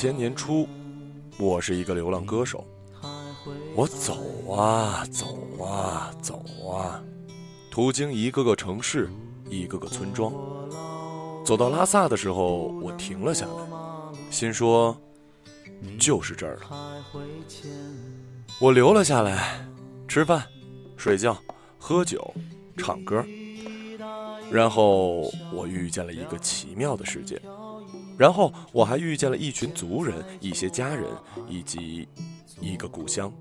千年初，我是一个流浪歌手。我走啊走啊走啊，途经一个个城市，一个个村庄。走到拉萨的时候，我停了下来，心说：“就是这儿了。”我留了下来，吃饭、睡觉、喝酒、唱歌。然后我遇见了一个奇妙的世界，然后我还遇见了一群族人、一些家人以及一个故乡。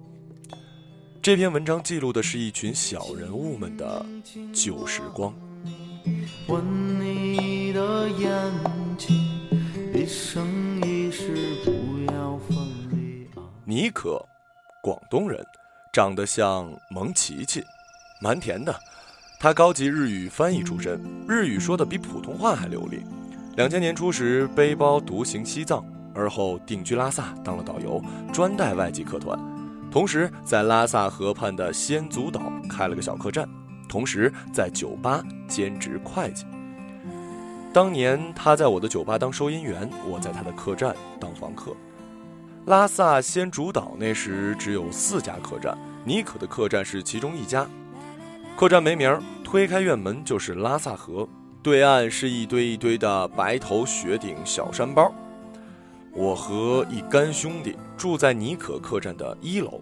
这篇文章记录的是一群小人物们的旧时光。吻你的眼睛，一生一世不要分离尼可，广东人，长得像蒙奇奇，蛮甜的。他高级日语翻译出身，日语说的比普通话还流利。两千年初时背包独行西藏，而后定居拉萨当了导游，专带外籍客团。同时在拉萨河畔的仙足岛开了个小客栈，同时在酒吧兼职会计。当年他在我的酒吧当收银员，我在他的客栈当房客。拉萨仙竹岛那时只有四家客栈，尼可的客栈是其中一家。客栈没名儿，推开院门就是拉萨河，对岸是一堆一堆的白头雪顶小山包。我和一干兄弟住在尼可客栈的一楼，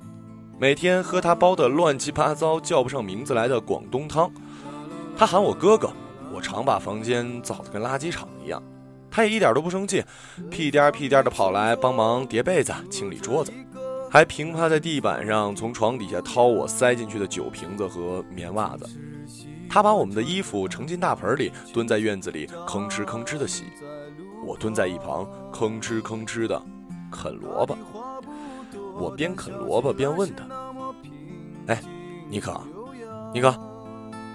每天喝他煲的乱七八糟叫不上名字来的广东汤。他喊我哥哥，我常把房间造得跟垃圾场一样，他也一点都不生气，屁颠屁颠的跑来帮忙叠被子、清理桌子。还平趴在地板上，从床底下掏我塞进去的酒瓶子和棉袜子。他把我们的衣服盛进大盆里，蹲在院子里吭哧吭哧的洗。我蹲在一旁吭哧吭哧的啃萝卜。我边啃萝卜边问他：“哎，尼克，尼克，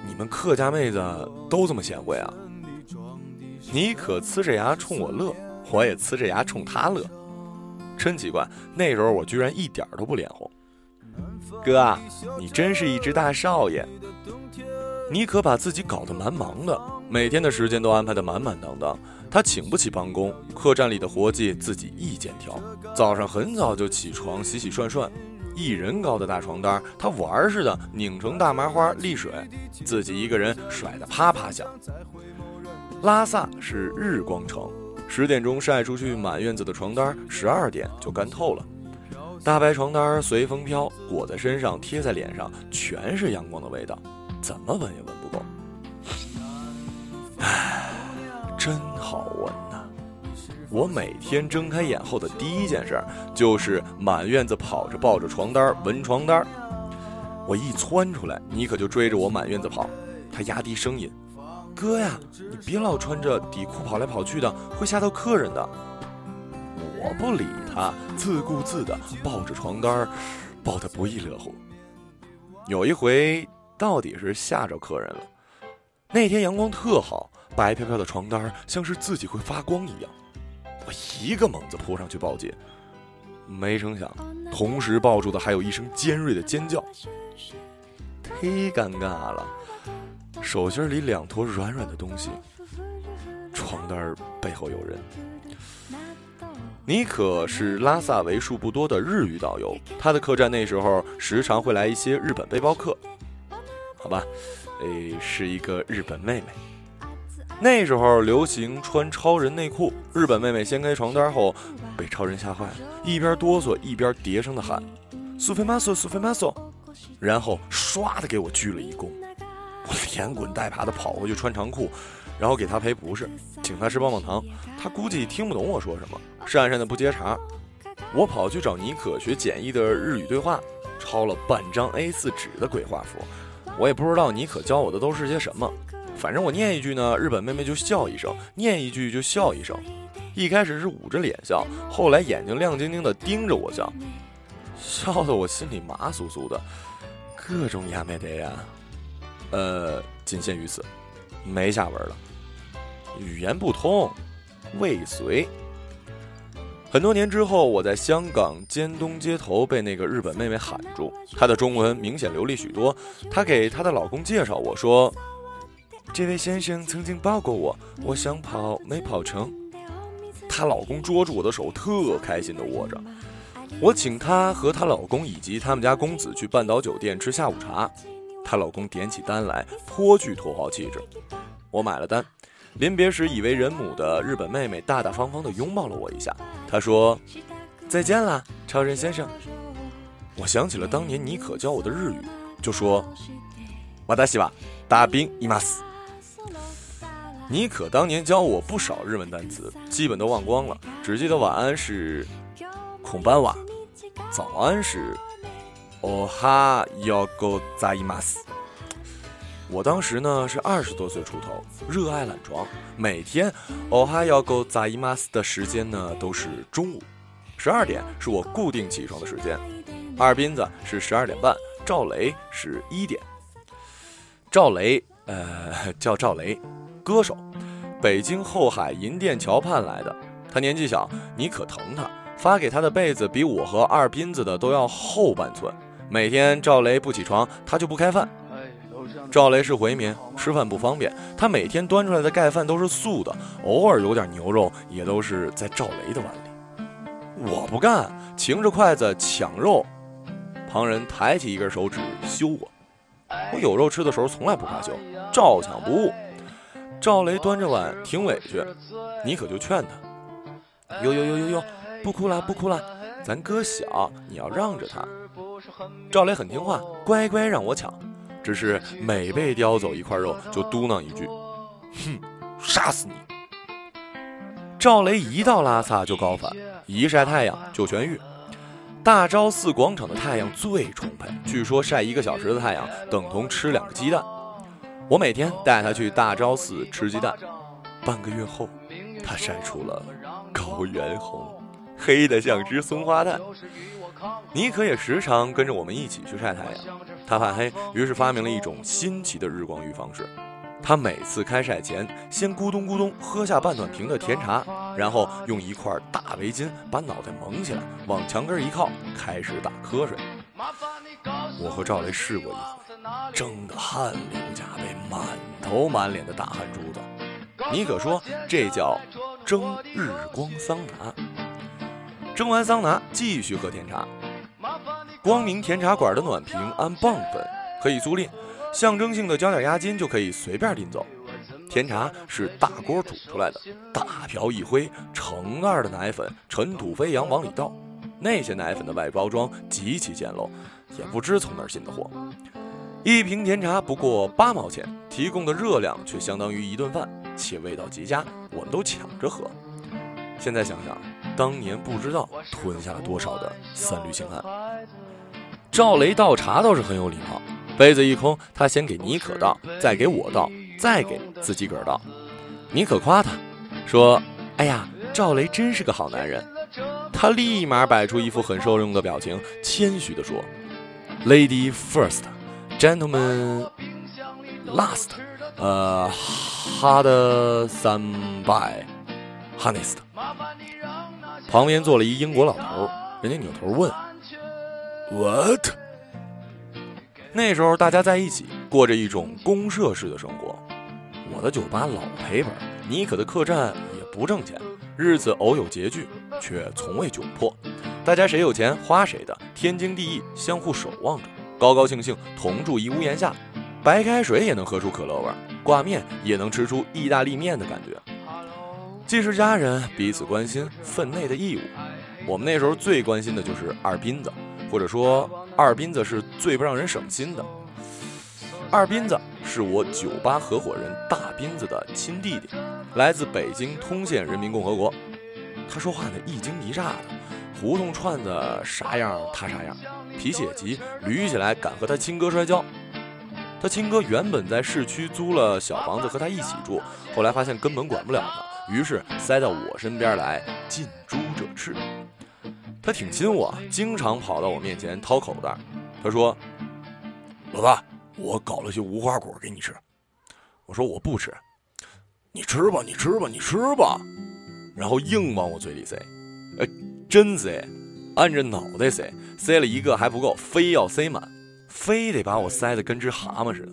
你们客家妹子都这么贤惠啊？”尼可呲着牙冲我乐，我也呲着牙冲他乐。真奇怪，那时候我居然一点都不脸红。哥，你真是一只大少爷。你可把自己搞得蛮忙的，每天的时间都安排得满满当当。他请不起帮工，客栈里的活计自己一肩挑。早上很早就起床洗洗涮涮，一人高的大床单，他玩似的拧成大麻花沥水，自己一个人甩得啪啪响。拉萨是日光城。十点钟晒出去，满院子的床单，十二点就干透了。大白床单随风飘，裹在身上，贴在脸上，全是阳光的味道，怎么闻也闻不够。唉，真好闻呐！我每天睁开眼后的第一件事就是满院子跑着抱着床单闻床单。我一窜出来，你可就追着我满院子跑，他压低声音。哥呀，你别老穿着底裤跑来跑去的，会吓到客人的。我不理他，自顾自的抱着床单，抱得不亦乐乎。有一回，到底是吓着客人了。那天阳光特好，白飘飘的床单像是自己会发光一样。我一个猛子扑上去抱紧，没成想，同时抱住的还有一声尖锐的尖叫，忒尴尬了。手心里两坨软软的东西，床单背后有人。尼可是拉萨为数不多的日语导游，他的客栈那时候时常会来一些日本背包客。好吧，诶，是一个日本妹妹。那时候流行穿超人内裤，日本妹妹掀开床单后，被超人吓坏了，一边哆嗦一边叠声的喊：“苏菲玛索，苏菲玛索！”然后唰的给我鞠了一躬。我连滚带爬的跑回去穿长裤，然后给他赔不是，请他吃棒棒糖。他估计听不懂我说什么，讪讪的不接茬。我跑去找妮可学简易的日语对话，抄了半张 A4 纸的鬼画符。我也不知道你可教我的都是些什么，反正我念一句呢，日本妹妹就笑一声；念一句就笑一声。一开始是捂着脸笑，后来眼睛亮晶晶的盯着我笑，笑得我心里麻酥酥的，各种亚美得呀。呃，仅限于此，没下文了。语言不通，未遂。很多年之后，我在香港尖东街头被那个日本妹妹喊住，她的中文明显流利许多。她给她的老公介绍我说：“这位先生曾经抱过我，我想跑没跑成。”她老公捉住我的手，特开心的握着。我请她和她老公以及他们家公子去半岛酒店吃下午茶。她老公点起单来，颇具土豪气质。我买了单，临别时已为人母的日本妹妹大大方方地拥抱了我一下。她说：“再见了，超人先生。”我想起了当年妮可教我的日语，就说：“瓦达西瓦，大兵伊玛斯。”妮可当年教我不少日文单词，基本都忘光了，只记得晚安是孔班瓦，早安是哦哈要ございます。 我当时呢是二十多岁出头，热爱懒床，每天哦哈要ございます的时间呢都是中午，十二点是我固定起床的时间。二斌子是十二点半，赵雷是一点。赵雷，呃，叫赵雷，歌手，北京后海银锭桥畔来的。他年纪小，你可疼他，发给他的被子比我和二斌子的都要厚半寸。每天赵雷不起床，他就不开饭。 赵雷是回民，吃饭不方便，他每天端出来的盖饭都是素的，偶尔有点牛肉，也都是在赵雷的碗里。我不干，擎着筷子抢肉。旁人抬起一根手指羞我，我有肉吃的时候从来不怕羞，照抢不误。赵雷端着碗挺委屈，你可就劝他：哟哟哟哟哟，不哭了不哭了，咱哥小，你要让着他。赵雷很听话，乖乖让我抢，只是每被叼走一块肉，就嘟囔一句：哼，杀死你！赵雷一到拉萨就高反，一晒太阳就痊愈。大昭寺广场的太阳最充沛，据说晒一个小时的太阳等同吃两个鸡蛋。我每天带他去大昭寺吃鸡蛋，半个月后，他晒出了高原红，黑的像只松花蛋。妮可也时常跟着我们一起去晒太阳，他怕黑，于是发明了一种新奇的日光浴方式。他每次开晒前，先咕咚咕咚喝下半暖瓶的甜茶，然后用一块大围巾把脑袋蒙起来，往墙根一靠，开始打瞌睡。我和赵雷试过一回，蒸得汗流浃背，满头满脸的大汗珠子。妮可说这叫蒸日光桑拿。蒸完桑拿，继续喝甜茶。光明甜茶馆的暖瓶按磅分，可以租赁。象征性的交点押金就可以随便拎走。甜茶是大锅煮出来的，大瓢一挥，成二的奶粉尘土飞扬往里倒。那些奶粉的外包装极其简陋，也不知从哪儿进的货。一瓶甜茶不过八毛钱，提供的热量却相当于一顿饭，且味道极佳，我们都抢着喝。现在想想，当年不知道吞下了多少的三氯氰胺。赵雷倒茶倒是很有礼貌。杯子一空，他先给妮可倒，再给我倒，再给自己个儿倒。妮可夸他，说：“哎呀，赵雷真是个好男人。”他立马摆出一副很受用的表情，谦虚地说：“Lady first, gentlemen last. 呃，hard some by, honest。”旁边坐了一英国老头，人家扭头问：“What？” 那时候大家在一起过着一种公社式的生活，我的酒吧老赔本，妮可的客栈也不挣钱，日子偶有拮据，却从未窘迫。大家谁有钱花谁的，天经地义，相互守望着，高高兴兴同住一屋檐下，白开水也能喝出可乐味，挂面也能吃出意大利面的感觉。既是家人，彼此关心，分内的义务。我们那时候最关心的就是二斌子。或者说，二斌子是最不让人省心的。二斌子是我酒吧合伙人大斌子的亲弟弟，来自北京通县人民共和国。他说话呢一惊一乍的，胡同串子啥样他啥样，脾气也急，捋起来敢和他亲哥摔跤。他亲哥原本在市区租了小房子和他一起住，后来发现根本管不了他，于是塞到我身边来，近朱者赤。他挺亲我，经常跑到我面前掏口袋。他说：“老大，我搞了些无花果给你吃。”我说：“我不吃。”你吃吧，你吃吧，你吃吧。然后硬往我嘴里塞，哎，真塞，按着脑袋塞，塞了一个还不够，非要塞满，非得把我塞得跟只蛤蟆似的。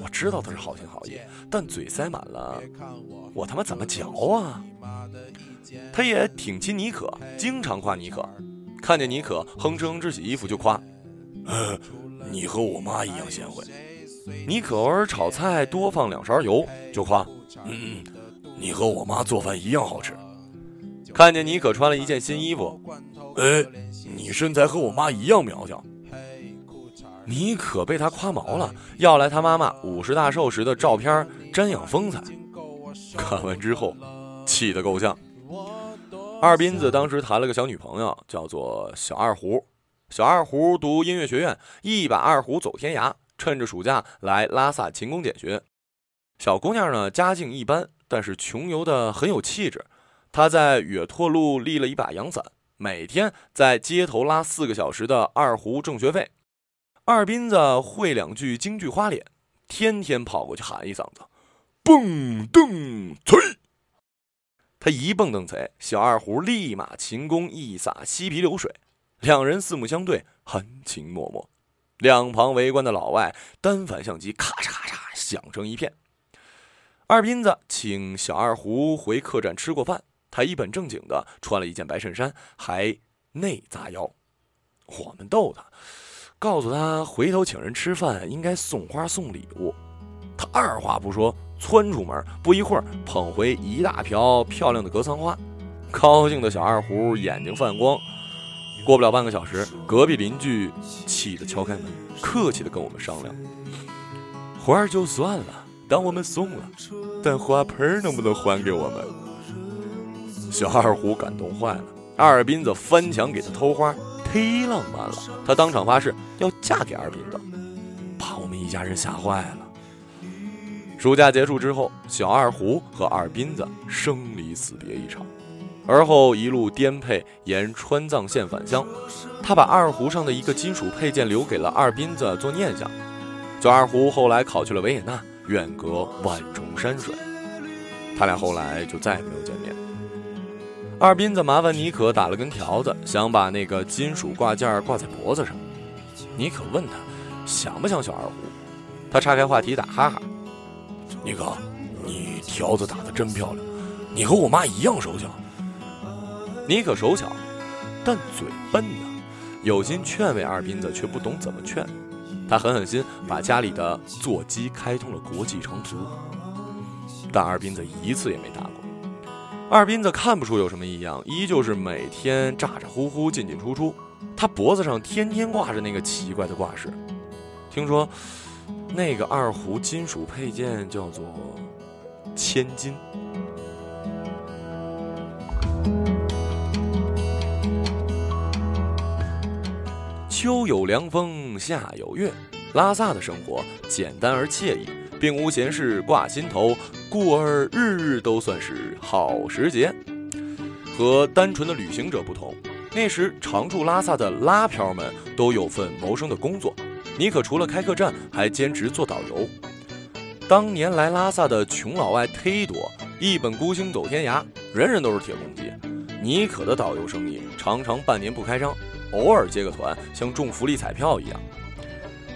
我知道他是好心好意，但嘴塞满了，我他妈怎么嚼啊？他也挺亲妮可，经常夸妮可，看见妮可哼哧哼哧洗衣服就夸，呃，你和我妈一样贤惠。妮可偶尔炒菜多放两勺油就夸，嗯，你和我妈做饭一样好吃。看见妮可穿了一件新衣服，哎，你身材和我妈一样苗条。你可被他夸毛了，要来他妈妈五十大寿时的照片瞻仰风采。看完之后，气得够呛。二斌子当时谈了个小女朋友，叫做小二胡。小二胡读音乐学院，一把二胡走天涯，趁着暑假来拉萨勤工俭学。小姑娘呢，家境一般，但是穷游的很有气质。她在远拓路立了一把阳伞，每天在街头拉四个小时的二胡挣学费。二斌子会两句京剧花脸，天天跑过去喊一嗓子：“蹦蹬催！”他一蹦蹬催，小二胡立马琴弓一撒，嬉皮流水。两人四目相对，含情脉脉。两旁围观的老外单反相机咔嚓咔嚓响成一片。二斌子请小二胡回客栈吃过饭，他一本正经的穿了一件白衬衫，还内扎腰。我们逗他。告诉他，回头请人吃饭应该送花送礼物。他二话不说，窜出门，不一会儿捧回一大瓢漂亮的格桑花。高兴的小二胡眼睛泛光。过不了半个小时，隔壁邻居气得敲开门，客气的跟我们商量：花儿就算了，当我们送了，但花盆能不能还给我们？小二胡感动坏了，二斌子翻墙给他偷花。忒浪漫了，他当场发誓要嫁给二斌子，把我们一家人吓坏了。暑假结束之后，小二胡和二斌子生离死别一场，而后一路颠沛沿川藏线返乡。他把二胡上的一个金属配件留给了二斌子做念想。小二胡后来考去了维也纳，远隔万重山水，他俩后来就再也没有见面。二斌子麻烦妮可打了根条子，想把那个金属挂件挂在脖子上。妮可问他想不想小二胡，他岔开话题打哈哈：“妮可，你条子打得真漂亮，你和我妈一样手巧。”妮可手巧，但嘴笨呐，有心劝慰二斌子，却不懂怎么劝。他狠狠心把家里的座机开通了国际长途，但二斌子一次也没打过。二斌子看不出有什么异样，依旧是每天咋咋呼呼进进出出。他脖子上天天挂着那个奇怪的挂饰，听说那个二胡金属配件叫做千金。秋有凉风，夏有月，拉萨的生活简单而惬意。并无闲事挂心头，故而日日都算是好时节。和单纯的旅行者不同，那时常驻拉萨的拉漂们都有份谋生的工作。尼可除了开客栈，还兼职做导游。当年来拉萨的穷老外忒多，一本孤星走天涯，人人都是铁公鸡。尼可的导游生意常常半年不开张，偶尔接个团，像中福利彩票一样。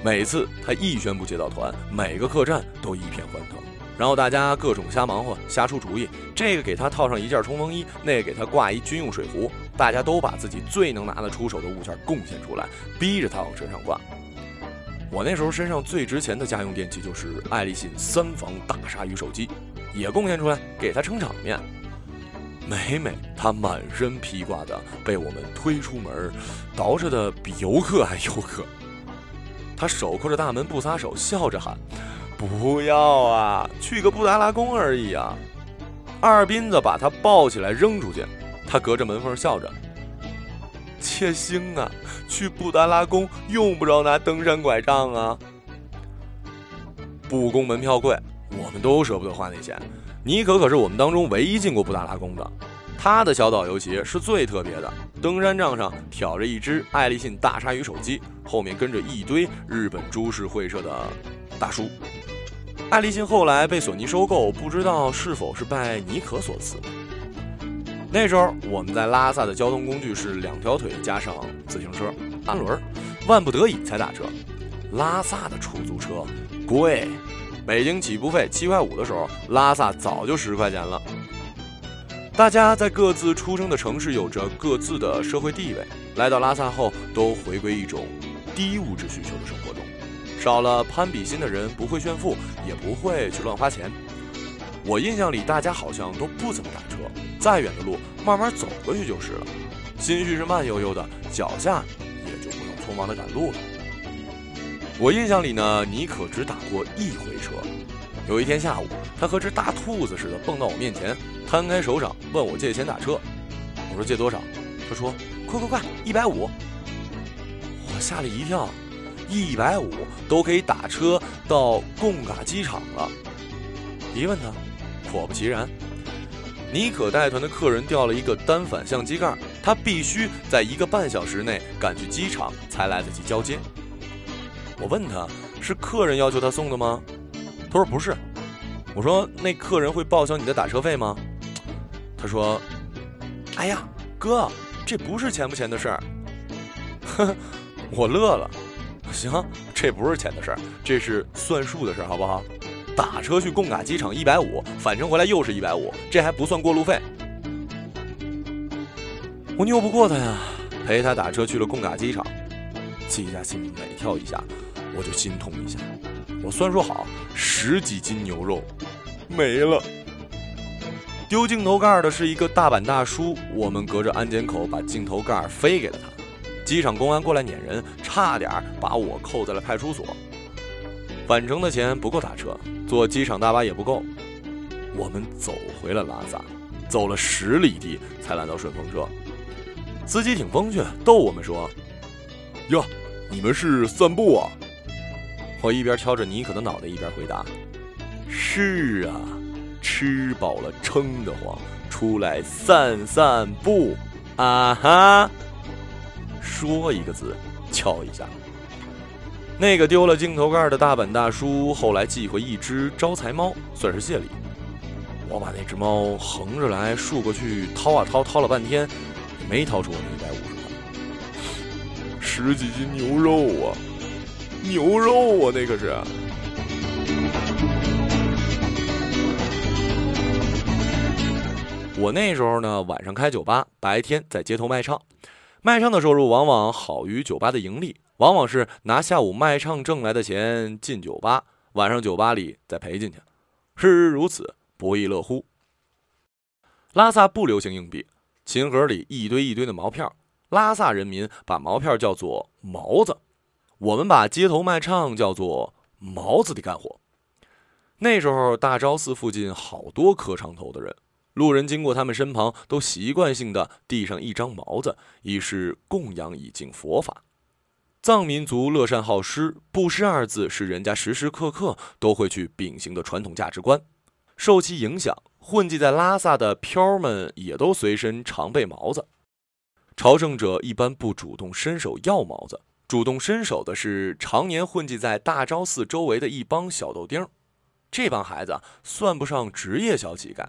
每次他一宣布接到团，每个客栈都一片欢腾，然后大家各种瞎忙活、瞎出主意。这个给他套上一件冲锋衣，那个给他挂一军用水壶，大家都把自己最能拿得出手的物件贡献出来，逼着他往身上挂。我那时候身上最值钱的家用电器就是爱立信三防大鲨鱼手机，也贡献出来给他撑场面。每每他满身披挂的被我们推出门，捯饬的比游客还游客。他手扣着大门不撒手，笑着喊：“不要啊，去个布达拉宫而已啊！”二斌子把他抱起来扔出去，他隔着门缝笑着：“切星啊，去布达拉宫用不着拿登山拐杖啊。”布宫门票贵，我们都舍不得花那钱。妮可可是我们当中唯一进过布达拉宫的。他的小导游鞋是最特别的，登山杖上挑着一只爱立信大鲨鱼手机，后面跟着一堆日本株式会社的大叔。爱立信后来被索尼收购，不知道是否是拜尼可所赐。那时候我们在拉萨的交通工具是两条腿加上自行车、单轮，万不得已才打车。拉萨的出租车贵，北京起步费七块五的时候，拉萨早就十块钱了。大家在各自出生的城市有着各自的社会地位，来到拉萨后都回归一种低物质需求的生活中，少了攀比心的人不会炫富，也不会去乱花钱。我印象里，大家好像都不怎么打车，再远的路慢慢走过去就是了，心绪是慢悠悠的，脚下也就不用匆忙的赶路了。我印象里呢，妮可只打过一回车。有一天下午，他和只大兔子似的蹦到我面前，摊开手掌问我借钱打车。我说借多少？他说快快快，一百五。我吓了一跳，一百五都可以打车到贡嘎机场了。一问他，果不其然，妮可带团的客人掉了一个单反相机盖，他必须在一个半小时内赶去机场才来得及交接。我问他是客人要求他送的吗？他说不是。我说那客人会报销你的打车费吗？他说：“哎呀，哥，这不是钱不钱的事儿。”呵，我乐了。行，这不是钱的事儿，这是算数的事儿，好不好？打车去贡嘎机场一百五，返程回来又是一百五，这还不算过路费。我拗不过他呀，陪他打车去了贡嘎机场，记下心每跳一下。我就心痛一下，我算数好，十几斤牛肉没了。丢镜头盖的是一个大阪大叔，我们隔着安检口把镜头盖飞给了他。机场公安过来撵人，差点把我扣在了派出所。返程的钱不够打车，坐机场大巴也不够，我们走回了拉萨，走了十里地才拦到顺风车。司机挺风趣，逗我们说：“哟，你们是散步啊？”我一边敲着妮可的脑袋，一边回答：“是啊，吃饱了撑得慌，出来散散步啊哈。”说一个字，敲一下。那个丢了镜头盖的大本大叔后来寄回一只招财猫，算是谢礼。我把那只猫横着来，竖过去，掏啊掏，掏了半天，没掏出我那一百五十块，十几斤牛肉啊！牛肉啊，那可是！我那时候呢，晚上开酒吧，白天在街头卖唱。卖唱的收入往往好于酒吧的盈利，往往是拿下午卖唱挣来的钱进酒吧，晚上酒吧里再赔进去。事实如此，不亦乐乎。拉萨不流行硬币，琴盒里一堆一堆的毛票。拉萨人民把毛票叫做“毛子”。我们把街头卖唱叫做“毛子”的干活。那时候，大昭寺附近好多磕长头的人，路人经过他们身旁，都习惯性的递上一张毛子，以示供养以敬佛法。藏民族乐善好施，布施二字是人家时时刻刻都会去秉行的传统价值观。受其影响，混迹在拉萨的漂们也都随身常备毛子。朝圣者一般不主动伸手要毛子。主动伸手的是常年混迹在大昭寺周围的一帮小豆丁这帮孩子算不上职业小乞丐，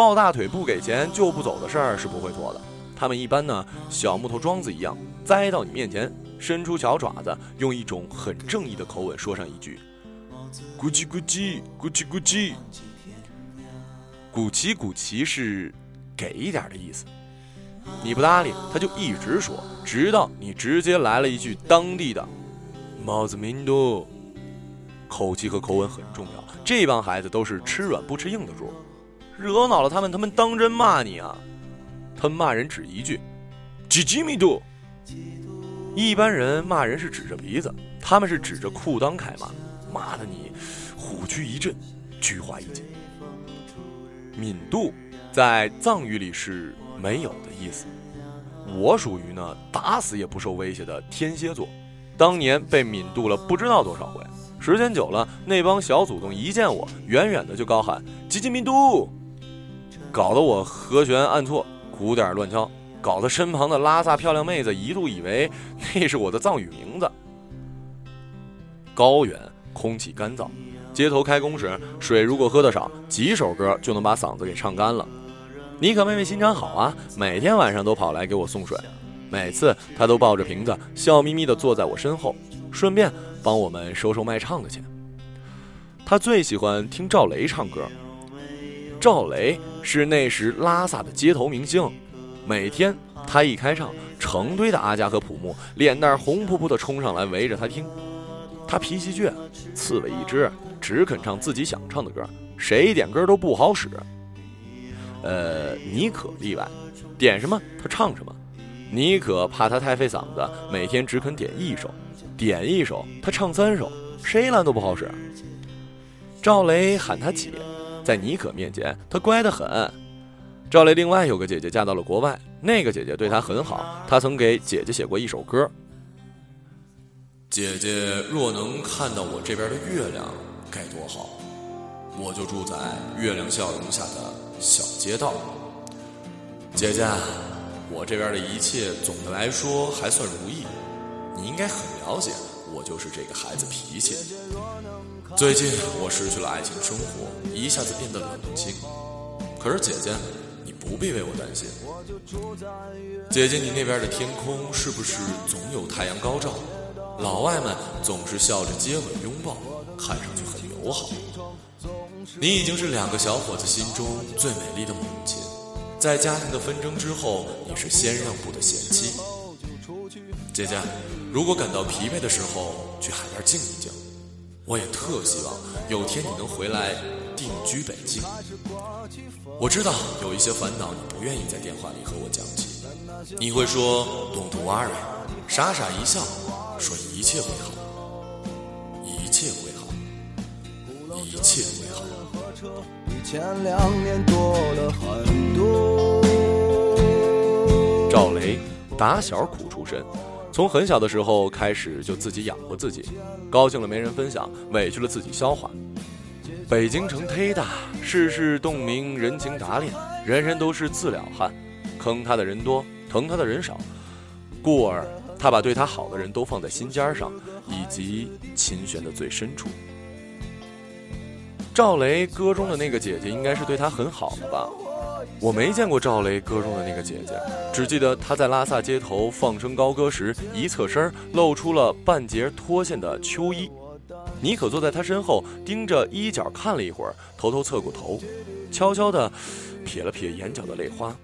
抱大腿不给钱就不走的事儿是不会做的。他们一般呢，小木头桩子一样栽到你面前，伸出小爪子，用一种很正义的口吻说上一句：“咕叽咕叽，咕叽咕叽。”古奇古奇是给一点的意思。你不搭理，他就一直说，直到你直接来了一句当地的“帽子民都”，口气和口吻很重要。这帮孩子都是吃软不吃硬的主，惹恼了他们，他们当真骂你啊！他们骂人只一句“几几米度”，一般人骂人是指着鼻子，他们是指着裤裆开骂，骂的你虎躯一震，菊花一紧。敏度在藏语里是。没有的意思。我属于呢打死也不受威胁的天蝎座，当年被敏度了不知道多少回。时间久了，那帮小祖宗一见我，远远的就高喊“吉吉抿度”，搞得我和弦按错，鼓点乱敲，搞得身旁的拉萨漂亮妹子一度以为那是我的藏语名字。高原空气干燥，街头开工时，水如果喝得少，几首歌就能把嗓子给唱干了。妮可妹妹心肠好啊，每天晚上都跑来给我送水，每次她都抱着瓶子，笑眯眯地坐在我身后，顺便帮我们收收卖唱的钱。她最喜欢听赵雷唱歌。赵雷是那时拉萨的街头明星，每天他一开唱，成堆的阿佳和普木脸蛋红扑扑的冲上来围着他听。他脾气倔，刺猬一只，只肯唱自己想唱的歌，谁点歌都不好使。呃，妮可例外，点什么他唱什么。妮可怕他太费嗓子，每天只肯点一首，点一首他唱三首，谁拦都不好使。赵雷喊他姐。在妮可面前，他乖得很。赵雷另外有个姐姐嫁到了国外，那个姐姐对他很好。他曾给姐姐写过一首歌：姐姐若能看到我这边的月亮，该多好！我就住在月亮笑容下的小街道。姐姐，我这边的一切总的来说还算如意，你应该很了解，我就是这个孩子脾气。最近我失去了爱情生活，一下子变得冷清。可是姐姐，你不必为我担心。姐姐，你那边的天空是不是总有太阳高照？老外们总是笑着接吻拥抱，看上去很友好。你已经是两个小伙子心中最美丽的母亲。在家庭的纷争之后，你是先让步的贤妻。姐姐，如果感到疲惫的时候，去海边静一静。我也特希望有天你能回来定居北京。我知道有一些烦恼你不愿意在电话里和我讲起，你会说 “Don't worry”，傻傻一笑，说一切会好，一切会好，一切会好。赵雷打小苦出身。从很小的时候开始就自己养活自己，高兴了没人分享，委屈了自己消化。北京城忒大，世事洞明，人情打脸，人人都是自了汉，坑他的人多，疼他的人少。故而他把对他好的人都放在心尖上，以及琴弦的最深处。赵雷歌中的那个姐姐，应该是对他很好的吧？我没见过赵雷歌中的那个姐姐，只记得她在拉萨街头放声高歌时，一侧身露出了半截脱线的秋衣。妮可坐在她身后，盯着衣角看了一会儿，偷偷侧过头，悄悄地撇了撇眼角的泪花。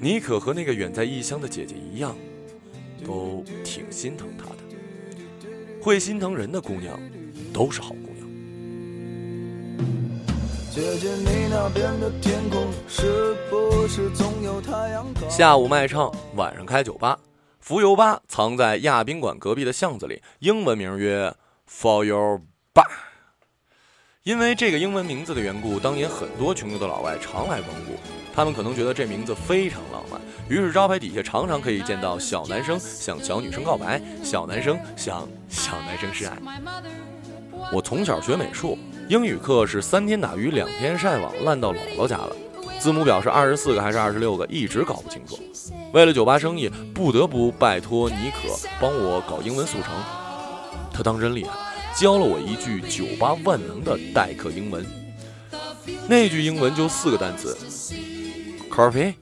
妮可和那个远在异乡的姐姐一样，都挺心疼她的。会心疼人的姑娘，都是好姑娘。下午卖唱，晚上开酒吧。浮游吧藏在亚宾馆隔壁的巷子里，英文名曰 For Your Bar。因为这个英文名字的缘故，当年很多穷游的老外常来光顾。他们可能觉得这名字非常浪漫，于是招牌底下常常可以见到小男生向小女生告白，小男生向小男生示爱。我从小学美术。英语课是三天打鱼两天晒网，烂到姥姥家了。字母表是二十四个还是二十六个，一直搞不清楚。为了酒吧生意，不得不拜托妮可帮我搞英文速成。他当真厉害，教了我一句酒吧万能的代课英文。那句英文就四个单词：coffee、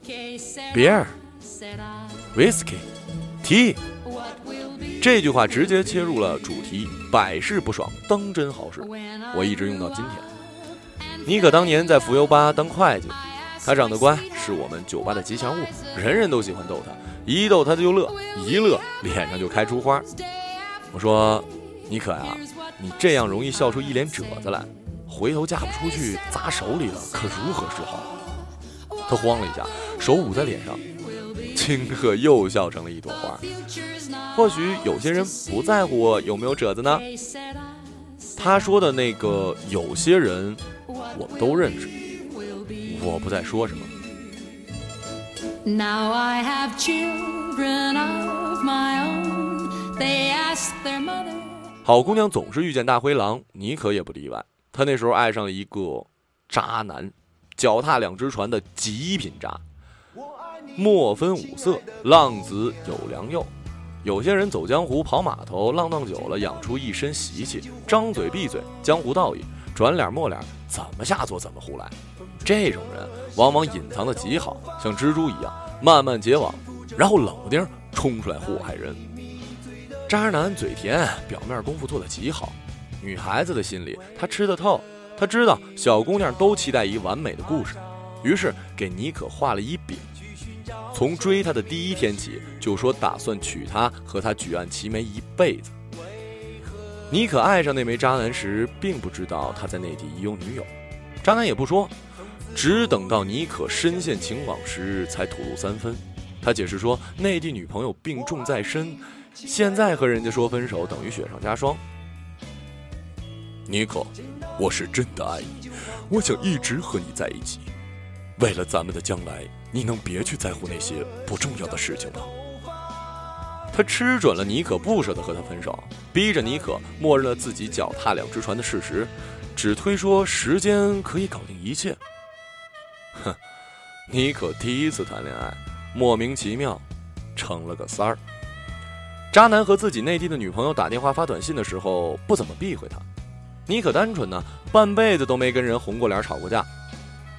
beer、whiskey、tea。这句话直接切入了主题，百试不爽，当真好使，我一直用到今天。妮可当年在浮游吧当会计，她长得乖，是我们酒吧的吉祥物，人人都喜欢逗她，一逗她就乐，一乐脸上就开出花。我说，妮可呀，你这样容易笑出一脸褶子来，回头嫁不出去砸手里了，可如何是好？她慌了一下，手捂在脸上。顷刻又笑成了一朵花。或许有些人不在乎我有没有褶子呢？他说的那个有些人，我们都认识。我不再说什么。好姑娘总是遇见大灰狼，你可也不例外。她那时候爱上了一个渣男，脚踏两只船的极品渣。莫分五色，浪子有良佑。有些人走江湖跑码头，浪荡久了，养出一身习气，张嘴闭嘴江湖道义，转脸抹脸，怎么下作怎么胡来。这种人往往隐藏的极好，像蜘蛛一样，慢慢结网，然后冷不丁冲出来祸害人。渣男嘴甜，表面功夫做得极好，女孩子的心里他吃得透，他知道小姑娘都期待一完美的故事，于是给妮可画了一饼。从追她的第一天起，就说打算娶她，和她举案齐眉一辈子。妮可爱上那枚渣男时，并不知道他在内地已有女友，渣男也不说，只等到妮可深陷情网时，才吐露三分。他解释说，内地女朋友病重在身，现在和人家说分手等于雪上加霜。妮可，我是真的爱你，我想一直和你在一起。为了咱们的将来，你能别去在乎那些不重要的事情吗？他吃准了妮可不舍得和他分手，逼着妮可默认了自己脚踏两只船的事实，只推说时间可以搞定一切。哼，妮可第一次谈恋爱，莫名其妙成了个三儿。渣男和自己内地的女朋友打电话发短信的时候，不怎么避讳他。妮可单纯呢，半辈子都没跟人红过脸吵过架，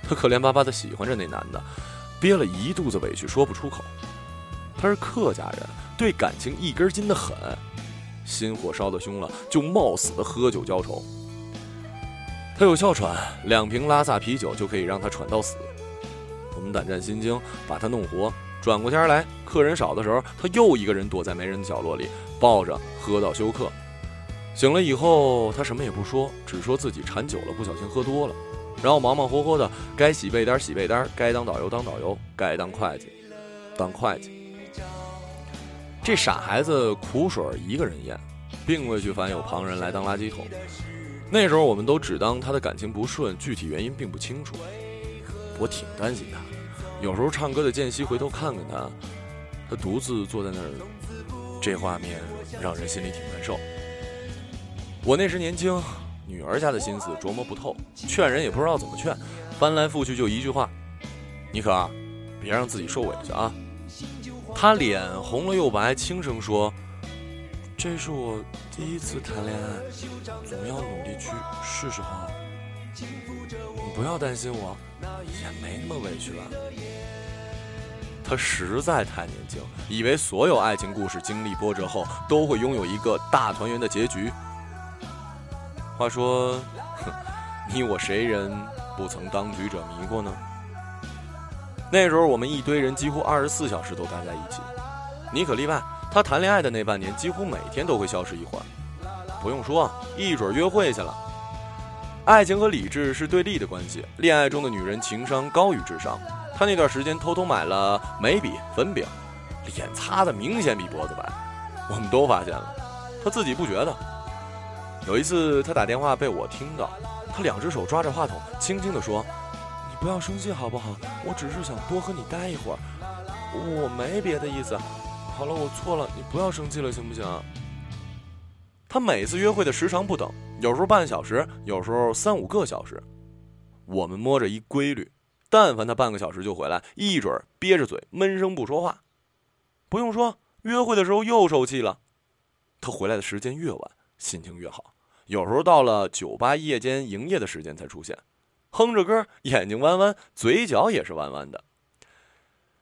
他可怜巴巴的喜欢着那男的，憋了一肚子委屈说不出口。他是客家人，对感情一根筋的很，心火烧得凶了，就冒死的喝酒浇愁。他有哮喘，两瓶拉萨啤酒就可以让他喘到死。我们胆战心惊，把他弄活。转过天来，客人少的时候，他又一个人躲在没人的角落里，抱着喝到休克。醒了以后，他什么也不说，只说自己馋酒了，不小心喝多了，然后忙忙活活的，该洗被单洗被单，该当导游当导游，该当会计当会计。这傻孩子苦水一个人咽，并未去烦有旁人来当垃圾桶。那时候我们都只当他的感情不顺，具体原因并不清楚。我挺担心他，有时候唱歌的间隙回头看看他，他独自坐在那儿，这画面让人心里挺难受。我那时年轻，女儿家的心思琢磨不透，劝人也不知道怎么劝，翻来覆去就一句话：“妮可，别让自己受委屈啊。”他脸红了又白，轻声说：“这是我第一次谈恋爱，总要努力去试试哈。你不要担心我，也没那么委屈了。”他实在太年轻，以为所有爱情故事经历波折后都会拥有一个大团圆的结局。话说，哼你我谁人不曾当局者迷过呢？那时候我们一堆人几乎二十四小时都待在一起，你可例外。她谈恋爱的那半年，几乎每天都会消失一会儿。不用说，一准约会去了。爱情和理智是对立的关系，恋爱中的女人情商高于智商。她那段时间偷偷买了眉笔、粉饼，脸擦的明显比脖子白，我们都发现了，她自己不觉得。有一次，她打电话被我听到，她两只手抓着话筒，轻轻地说。你不要生气好不好？我只是想多和你待一会儿，我没别的意思。好了，我错了，你不要生气了，行不行？他每次约会的时长不等，有时候半小时，有时候三五个小时。我们摸着一规律，但凡他半个小时就回来，一准憋着嘴闷声不说话。不用说，约会的时候又受气了。他回来的时间越晚，心情越好。有时候到了酒吧夜间营业的时间才出现。哼着歌，眼睛弯弯，嘴角也是弯弯的。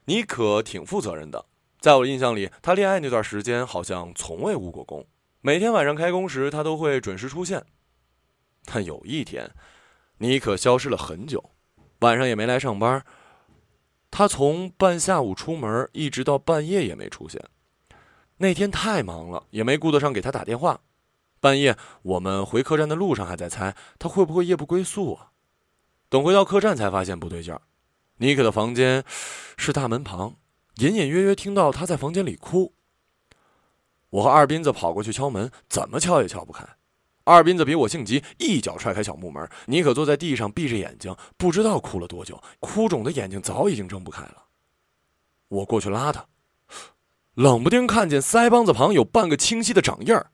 妮可挺负责任的，在我印象里，她恋爱那段时间好像从未误过工，每天晚上开工时，她都会准时出现。但有一天，妮可消失了很久，晚上也没来上班。她从半下午出门，一直到半夜也没出现。那天太忙了，也没顾得上给她打电话。半夜我们回客栈的路上，还在猜他会不会夜不归宿啊。等回到客栈，才发现不对劲儿。妮可的房间是大门旁，隐隐约约听到她在房间里哭。我和二斌子跑过去敲门，怎么敲也敲不开。二斌子比我性急，一脚踹开小木门。妮可坐在地上，闭着眼睛，不知道哭了多久，哭肿的眼睛早已经睁不开了。我过去拉他，冷不丁看见腮帮子旁有半个清晰的掌印儿。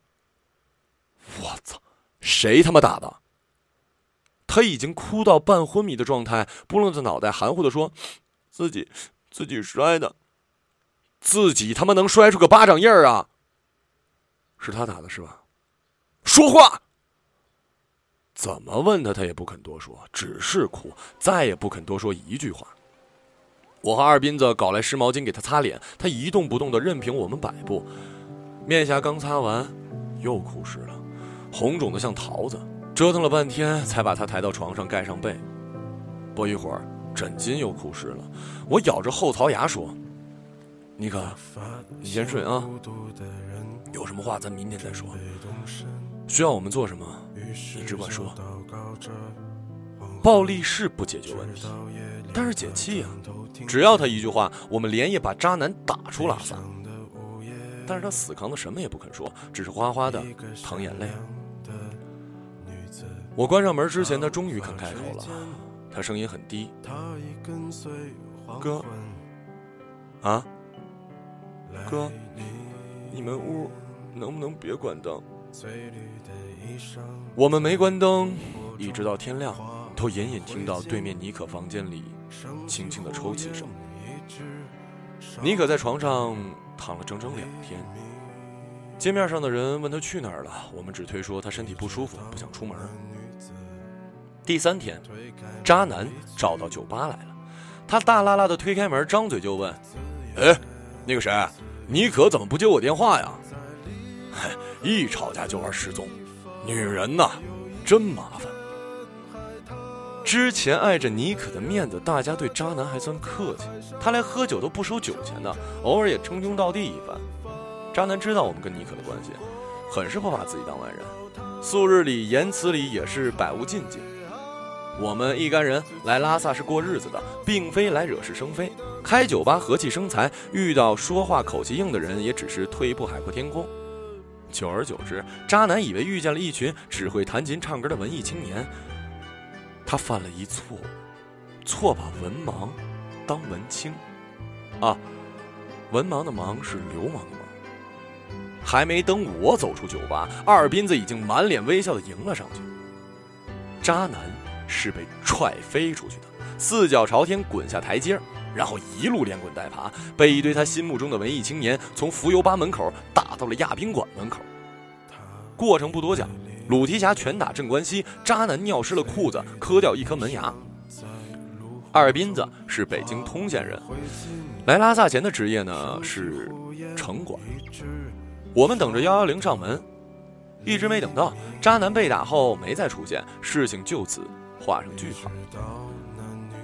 我操，谁他妈打的？他已经哭到半昏迷的状态，拨弄着脑袋，含糊的说：“自己，自己摔的，自己他妈能摔出个巴掌印儿啊？是他打的是吧？说话！怎么问他，他也不肯多说，只是哭，再也不肯多说一句话。我和二斌子搞来湿毛巾给他擦脸，他一动不动的，任凭我们摆布。面颊刚擦完，又哭湿了。红肿的像桃子。折腾了半天，才把他抬到床上，盖上被。不一会儿，枕巾又哭湿了。我咬着后槽牙说：“尼克，你先睡啊。有什么话咱明天再说。需要我们做什么，你只管说。暴力是不解决问题，但是解气啊。只要他一句话，我们连夜把渣男打出拉萨。但是他死扛的什么也不肯说，只是哗哗的淌眼泪。”我关上门之前，他终于肯开口了。他声音很低：“哥，啊，哥，你们屋能不能别关灯？”我们没关灯，一直到天亮，都隐隐听到对面妮可房间里轻轻的抽泣声。妮可在床上躺了整整两天。街面上的人问她去哪儿了，我们只推说她身体不舒服，不想出门。第三天，渣男找到酒吧来了。他大拉拉的推开门，张嘴就问：“哎，那个谁，妮可怎么不接我电话呀？”嘿，一吵架就玩失踪，女人呐，真麻烦。之前碍着妮可的面子，大家对渣男还算客气。他连喝酒都不收酒钱的，偶尔也称兄道弟一番。渣男知道我们跟妮可的关系，很是不把自己当外人，素日里言辞里也是百无禁忌。我们一干人来拉萨是过日子的，并非来惹是生非。开酒吧和气生财，遇到说话口气硬的人，也只是退一步海阔天空。久而久之，渣男以为遇见了一群只会弹琴唱歌的文艺青年，他犯了一错，错把文盲当文青。啊，文盲的盲是流氓的盲。还没等我走出酒吧，二斌子已经满脸微笑的迎了上去。渣男。是被踹飞出去的，四脚朝天滚下台阶然后一路连滚带爬，被一堆他心目中的文艺青年从浮游吧门口打到了亚宾馆门口。过程不多讲，鲁提辖拳打镇关西，渣男尿湿了裤子，磕掉一颗门牙。二斌子是北京通县人，来拉萨前的职业呢是城管。我们等着幺幺零上门，一直没等到。渣男被打后没再出现，事情就此。画上句号。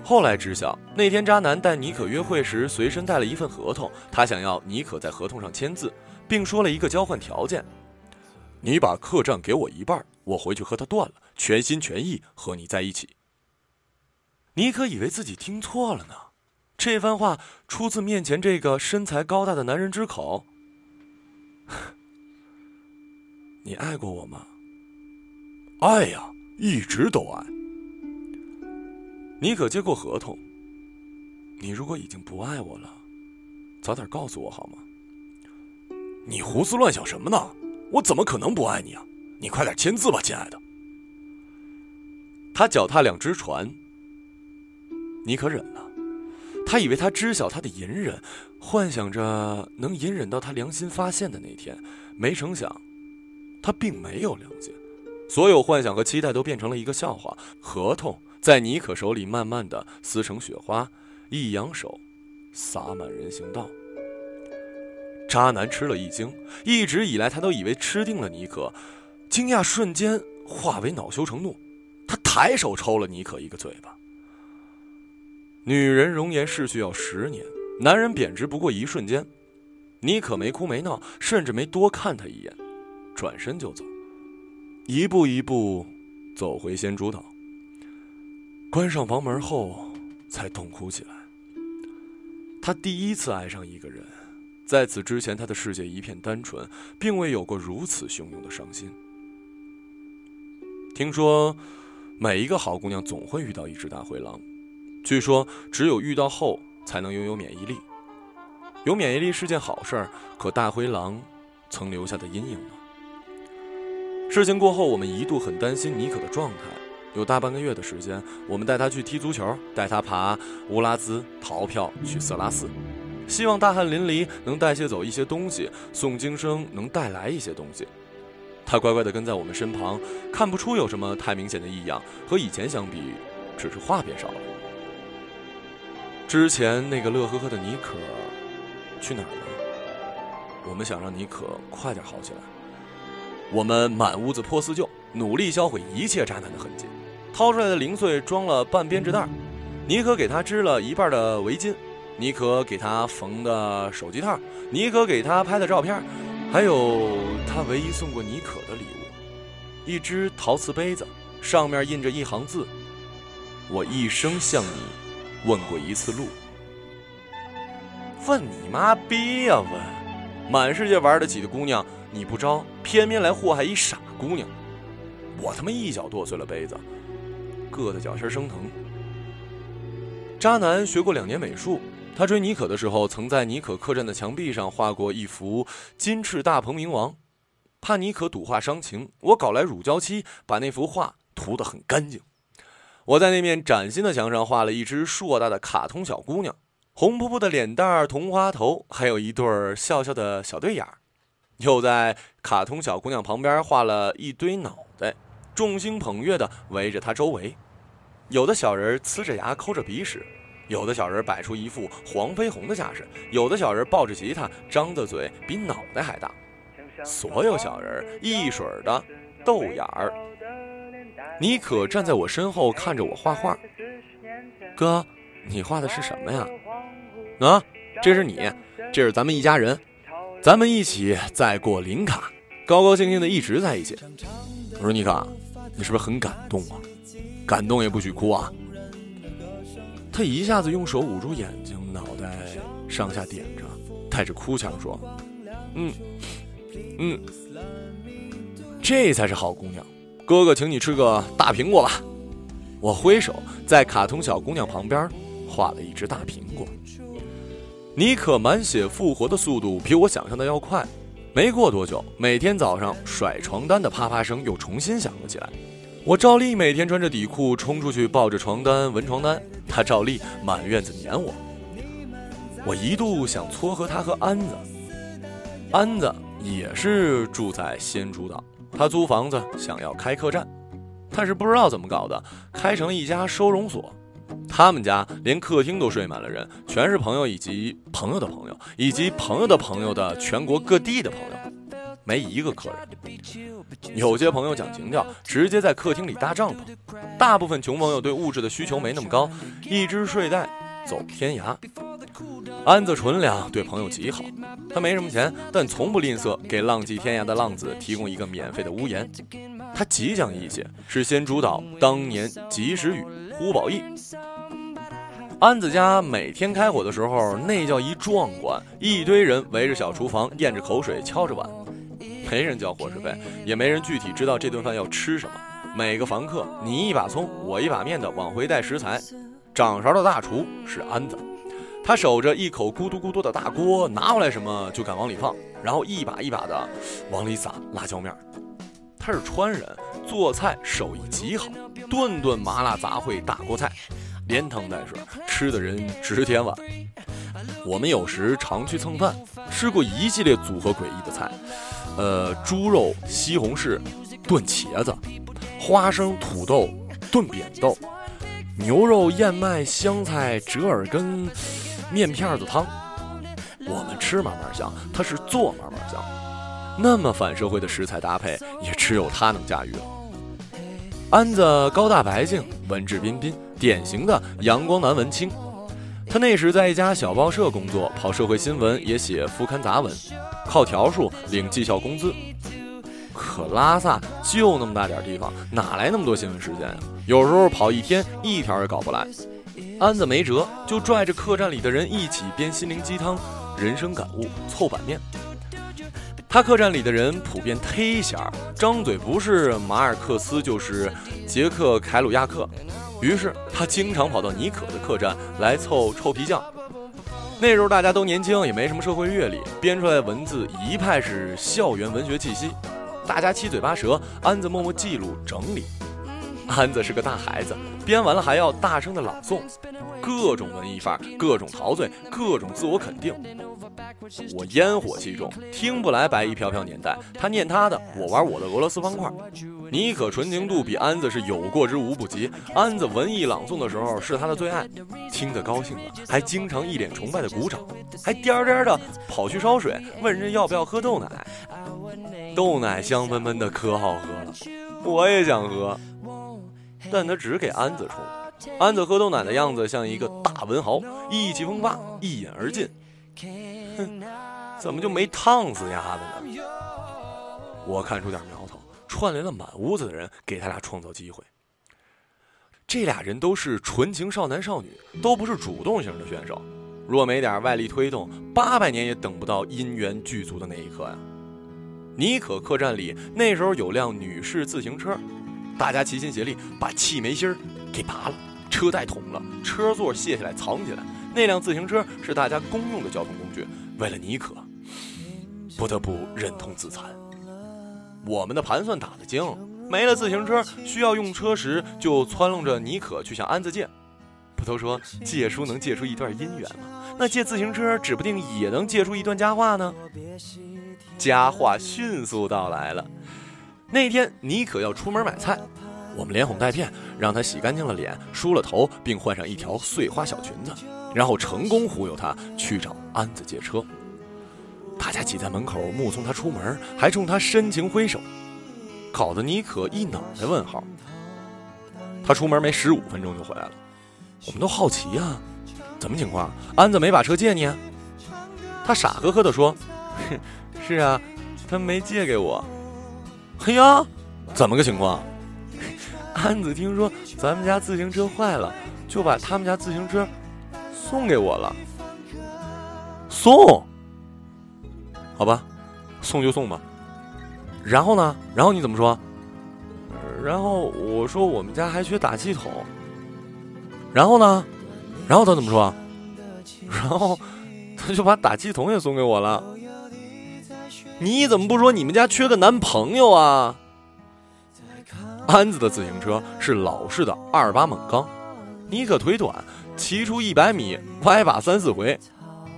后来知晓，那天渣男带妮可约会时，随身带了一份合同，他想要妮可在合同上签字，并说了一个交换条件：你把客栈给我一半，我回去和他断了，全心全意和你在一起。妮可以为自己听错了呢，这番话出自面前这个身材高大的男人之口。你爱过我吗？爱呀，一直都爱。你可接过合同？你如果已经不爱我了，早点告诉我好吗？你胡思乱想什么呢？我怎么可能不爱你啊？你快点签字吧，亲爱的。他脚踏两只船，你可忍了？他以为他知晓他的隐忍，幻想着能隐忍到他良心发现的那天，没成想，他并没有良心，所有幻想和期待都变成了一个笑话。合同。在妮可手里慢慢的撕成雪花，一扬手，洒满人行道。渣男吃了一惊，一直以来他都以为吃定了妮可，惊讶瞬间化为恼羞成怒，他抬手抽了妮可一个嘴巴。女人容颜逝去要十年，男人贬值不过一瞬间。妮可没哭没闹，甚至没多看他一眼，转身就走，一步一步走回仙竹岛。关上房门后，才痛哭起来。他第一次爱上一个人，在此之前，他的世界一片单纯，并未有过如此汹涌的伤心。听说，每一个好姑娘总会遇到一只大灰狼，据说只有遇到后才能拥有免疫力。有免疫力是件好事，可大灰狼曾留下的阴影呢？事情过后，我们一度很担心妮可的状态。有大半个月的时间，我们带他去踢足球，带他爬乌拉兹，逃票去色拉寺，希望大汗淋漓能代谢走一些东西，诵经声能带来一些东西。他乖乖地跟在我们身旁，看不出有什么太明显的异样，和以前相比，只是话变少了。之前那个乐呵呵的妮可去哪儿了？我们想让妮可快点好起来。我们满屋子破四旧，努力销毁一切渣男的痕迹。掏出来的零碎装了半编织袋，妮可给他织了一半的围巾，妮可给他缝的手机套，妮可给他拍的照片，还有他唯一送过妮可的礼物，一只陶瓷杯子，上面印着一行字：“我一生向你问过一次路。”问你妈逼呀！问，满世界玩得起的姑娘你不招，偏偏来祸害一傻姑娘。我他妈一脚剁碎了杯子。硌得脚心生疼。渣男学过两年美术，他追妮可的时候，曾在妮可客栈的墙壁上画过一幅金翅大鹏明王。怕妮可赌画伤情，我搞来乳胶漆，把那幅画涂得很干净。我在那面崭新的墙上画了一只硕大的卡通小姑娘，红扑扑的脸蛋儿，同花头，还有一对儿笑笑的小对眼儿。又在卡通小姑娘旁边画了一堆脑袋。众星捧月的围着他周围，有的小人呲着牙抠着鼻屎，有的小人摆出一副黄飞鸿的架势，有的小人抱着吉他张的嘴比脑袋还大，所有小人一水的豆眼儿。妮可站在我身后看着我画画，哥，你画的是什么呀？啊，这是你，这是咱们一家人，咱们一起在过林卡，高高兴兴的一直在一起。我说妮可。你是不是很感动啊？感动也不许哭啊！他一下子用手捂住眼睛，脑袋上下点着，带着哭腔说：“嗯，嗯，这才是好姑娘。哥哥，请你吃个大苹果吧。”我挥手在卡通小姑娘旁边画了一只大苹果。妮可满血复活的速度比我想象的要快。没过多久，每天早上甩床单的啪啪声又重新响了起来。我照例每天穿着底裤冲出去，抱着床单闻床单。他照例满院子撵我。我一度想撮合他和安子。安子也是住在仙竹岛，他租房子想要开客栈，但是不知道怎么搞的，开成了一家收容所。他们家连客厅都睡满了人，全是朋友以及朋友的朋友，以及朋友的朋友的全国各地的朋友，没一个客人。有些朋友讲情调，直接在客厅里搭帐篷；大部分穷朋友对物质的需求没那么高，一只睡袋走天涯。安子纯良，对朋友极好。他没什么钱，但从不吝啬给浪迹天涯的浪子提供一个免费的屋檐。他极讲义气，是先主导当年及时雨。胡宝义，安子家每天开火的时候，那叫一壮观，一堆人围着小厨房，咽着口水，敲着碗，没人交伙食费，也没人具体知道这顿饭要吃什么。每个房客，你一把葱，我一把面的往回带食材。掌勺的大厨是安子，他守着一口咕嘟咕嘟的大锅，拿回来什么就敢往里放，然后一把一把的往里撒辣椒面。他是川人，做菜手艺极好，顿顿麻辣杂烩大锅菜，连汤带水，吃的人直添碗。我们有时常去蹭饭，吃过一系列组合诡异的菜，呃，猪肉西红柿炖茄子，花生土豆炖扁豆，牛肉燕麦香菜折耳根面片子汤。我们吃慢慢香，他是做慢慢香。那么反社会的食材搭配，也只有他能驾驭了。安子高大白净，文质彬彬，典型的阳光男文青。他那时在一家小报社工作，跑社会新闻，也写副刊杂文，靠条数领绩效工资。可拉萨就那么大点地方，哪来那么多新闻时间呀？有时候跑一天，一条也搞不来。安子没辙，就拽着客栈里的人一起编心灵鸡汤、人生感悟、凑版面。他客栈里的人普遍忒闲，张嘴不是马尔克斯就是杰克凯鲁亚克，于是他经常跑到尼可的客栈来凑臭皮匠。那时候大家都年轻，也没什么社会阅历，编出来的文字一派是校园文学气息，大家七嘴八舌，安子默默记录整理。安子是个大孩子，编完了还要大声的朗诵，各种文艺范儿，各种陶醉，各种自我肯定。我烟火气重，听不来白衣飘飘年代。他念他的，我玩我的俄罗斯方块。妮可纯情度比安子是有过之无不及。安子文艺朗诵的时候是他的最爱，听得高兴了，还经常一脸崇拜的鼓掌，还颠颠的跑去烧水，问人要不要喝豆奶。豆奶香喷喷的，可好喝了，我也想喝。但他只给安子冲。安子喝豆奶的样子像一个大文豪，意气风发，一饮而尽。怎么就没烫死丫的呢？我看出点苗头，串联了满屋子的人，给他俩创造机会。这俩人都是纯情少男少女，都不是主动型的选手。若没点外力推动，八百年也等不到姻缘具足的那一刻呀。尼可客栈里那时候有辆女士自行车，大家齐心协力把气门芯儿给拔了，车带捅了，车座卸下来藏起来。那辆自行车是大家公用的交通工具。为了尼可，不得不忍痛自残。我们的盘算打得精。没了自行车，需要用车时就撺弄着妮可去向安子借。不都说借书能借出一段姻缘吗？那借自行车指不定也能借出一段佳话呢。佳话迅速到来了。那天妮可要出门买菜，我们连哄带骗，让她洗干净了脸，梳了头，并换上一条碎花小裙子，然后成功忽悠他去找安子借车。大家挤在门口目送他出门，还冲他深情挥手。搞得妮可一脑袋问号。他出门没十五分钟就回来了，我们都好奇呀，怎么情况？安子没把车借你？他傻呵呵地说：“是啊，他没借给我。”哎呀，怎么个情况？安子听说咱们家自行车坏了，就把他们家自行车送给我了。送？好吧，送就送吧。然后呢？然后你怎么说？然后我说我们家还缺打气筒。然后呢？然后他怎么说？然后他就把打气筒也送给我了。你怎么不说你们家缺个男朋友啊？安子的自行车是老式的二八锰钢，你可腿短，骑出一百米歪把三四回，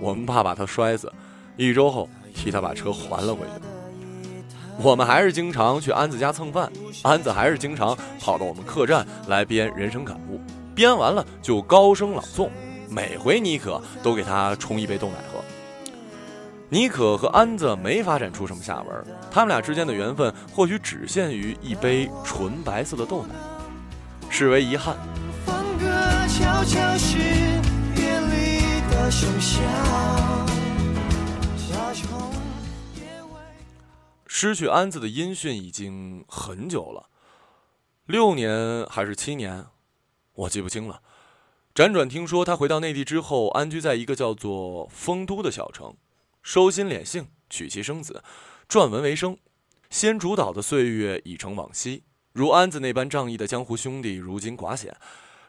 我们怕把他摔死，一周后替他把车还了回去。我们还是经常去安子家蹭饭，安子还是经常跑到我们客栈来编人生感悟，编完了就高声朗诵，每回妮可都给他冲一杯豆奶喝。妮可和安子没发展出什么下文，他们俩之间的缘分或许只限于一杯纯白色的豆奶，视为遗憾。失去安子的音讯已经很久了，六年还是七年，我记不清了。辗转听说他回到内地之后，安居在一个叫做丰都的小城，收心敛性，娶妻生子，撰文为生。先主导的岁月已成往昔，如安子那般仗义的江湖兄弟，如今寡显。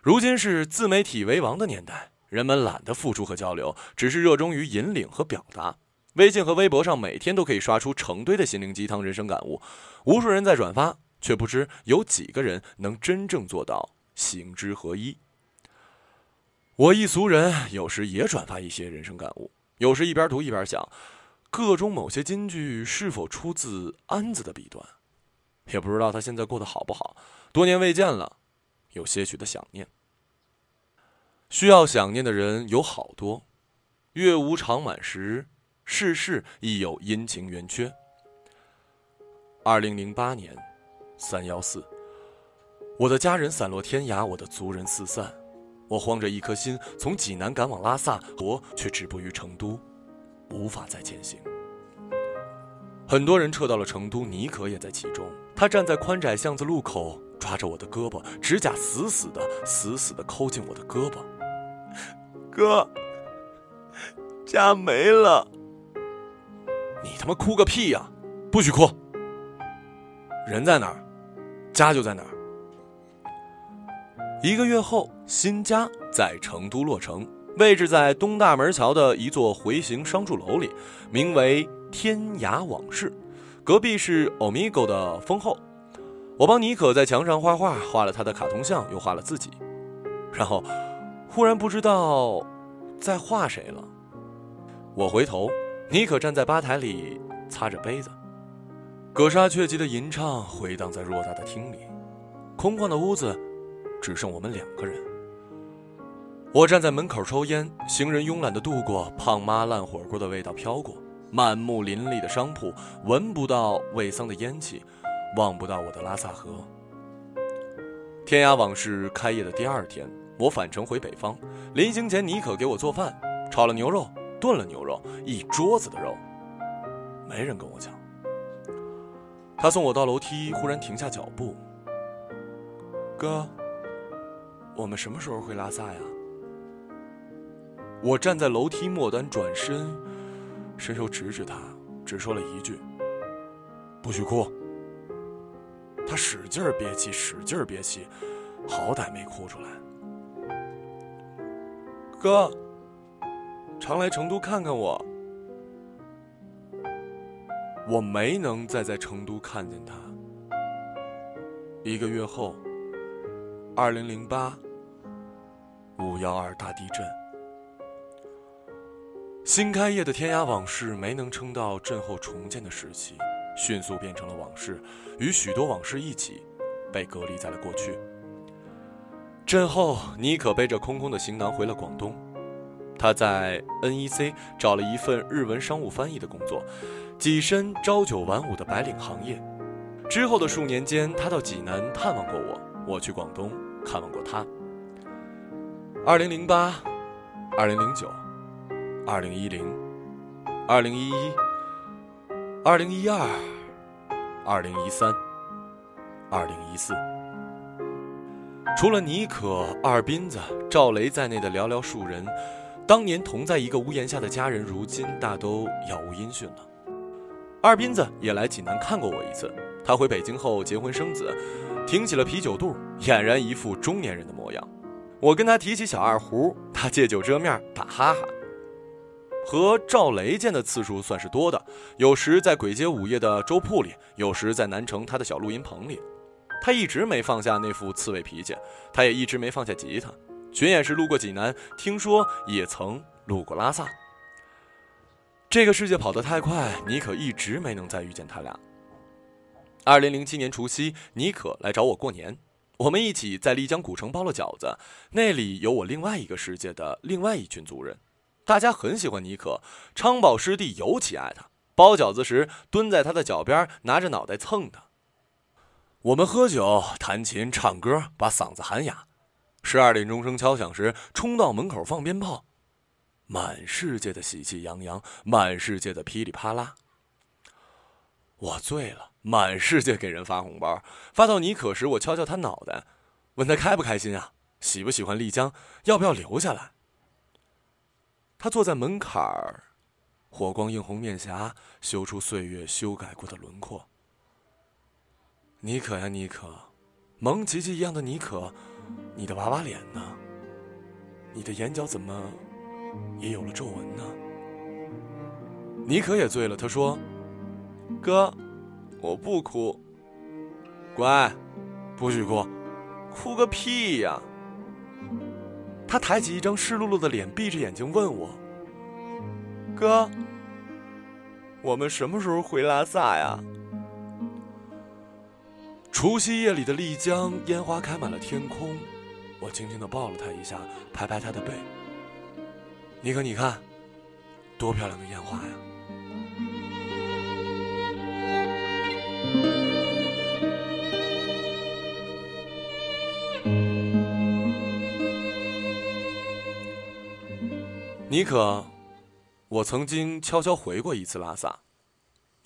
如今是自媒体为王的年代，人们懒得付出和交流，只是热衷于引领和表达。微信和微博上每天都可以刷出成堆的心灵鸡汤、人生感悟，无数人在转发，却不知有几个人能真正做到行之合一。我一俗人，有时也转发一些人生感悟，有时一边读一边想，个中某些金句是否出自安子的笔端，也不知道他现在过得好不好。多年未见了，有些许的想念。需要想念的人有好多，月无常满时。世事亦有阴晴圆缺。二零零八年三幺四，我的家人散落天涯，我的族人四散，我慌着一颗心从济南赶往拉萨，我却止步于成都，无法再前行。很多人撤到了成都，妮可也在其中。他站在宽窄巷子路口，抓着我的胳膊，指甲死死的、死死的抠进我的胳膊。哥，家没了。你他妈哭个屁呀！不许哭。人在哪儿，家就在哪儿。一个月后，新家在成都落成，位置在东大门桥的一座回形商住楼里，名为“天涯往事”。隔壁是 Omigo 的丰厚。我帮妮可在墙上画画，画了她的卡通像，又画了自己。然后，忽然不知道在画谁了。我回头。妮可站在吧台里擦着杯子，葛杀雀集的吟唱回荡在偌大的厅里，空旷的屋子只剩我们两个人。我站在门口抽烟，行人慵懒的度过，胖妈烂火锅的味道飘过，满目林立的商铺，闻不到味桑的烟气，望不到我的拉萨河。天涯往事开业的第二天，我返程回北方。临行前，尼可给我做饭，炒了牛肉，炖了牛肉，一桌子的肉，没人跟我抢。他送我到楼梯，忽然停下脚步。哥，我们什么时候回拉萨呀？我站在楼梯末端，转身，伸手指指他，只说了一句：“不许哭。”他使劲憋气，使劲憋气，好歹没哭出来。哥，常来成都看看我。我没能再在成都看见他。一个月后，二零零八五幺二大地震。新开业的天涯往事没能撑到震后重建的时期，迅速变成了往事，与许多往事一起，被隔离在了过去。震后，妮可背着空空的行囊回了广东，他在 NEC 找了一份日文商务翻译的工作，跻身朝九晚五的白领行业。之后的数年间，他到济南探望过我，我去广东看望过他。二零零八，二零零九。二零一零，二零一一，二零一二，二零一三，二零一四。除了妮可、二斌子、赵雷在内的寥寥数人，当年同在一个屋檐下的家人，如今大都杳无音讯了。二斌子也来济南看过我一次，他回北京后结婚生子，挺起了啤酒肚，俨然一副中年人的模样。我跟他提起小二胡，他借酒遮面打哈哈。和赵雷见的次数算是多的，有时在簋街午夜的粥铺里，有时在南城他的小录音棚里。他一直没放下那副刺猬脾气，他也一直没放下吉他。巡演时路过济南，听说也曾路过拉萨。这个世界跑得太快，妮可一直没能再遇见他俩。二零零七年除夕，妮可来找我过年，我们一起在丽江古城包了饺子，那里有我另外一个世界的另外一群族人。大家很喜欢妮可，昌宝师弟尤其爱他。包饺子时蹲在他的脚边，拿着脑袋蹭他。我们喝酒、弹琴、唱歌，把嗓子喊哑。十二点钟声敲响时，冲到门口放鞭炮，满世界的喜气洋洋，满世界的噼里啪啦。我醉了，满世界给人发红包。发到妮可时，我敲敲他脑袋，问他开不开心啊？喜不喜欢丽江？要不要留下来？他坐在门槛儿，火光映红面颊，修出岁月修改过的轮廓。妮可呀，妮可，萌琪琪一样的妮可，你的娃娃脸呢？你的眼角怎么也有了皱纹呢？妮可也醉了，他说：“哥，我不哭。乖，不许哭，哭个屁呀！”他抬起一张湿漉漉的脸，闭着眼睛问我：“哥，我们什么时候回拉萨呀？”除夕夜里的丽江，烟花开满了天空。我轻轻的抱了他一下，拍拍他的背。尼克你看，多漂亮的烟花呀！妮可，我曾经悄悄回过一次拉萨。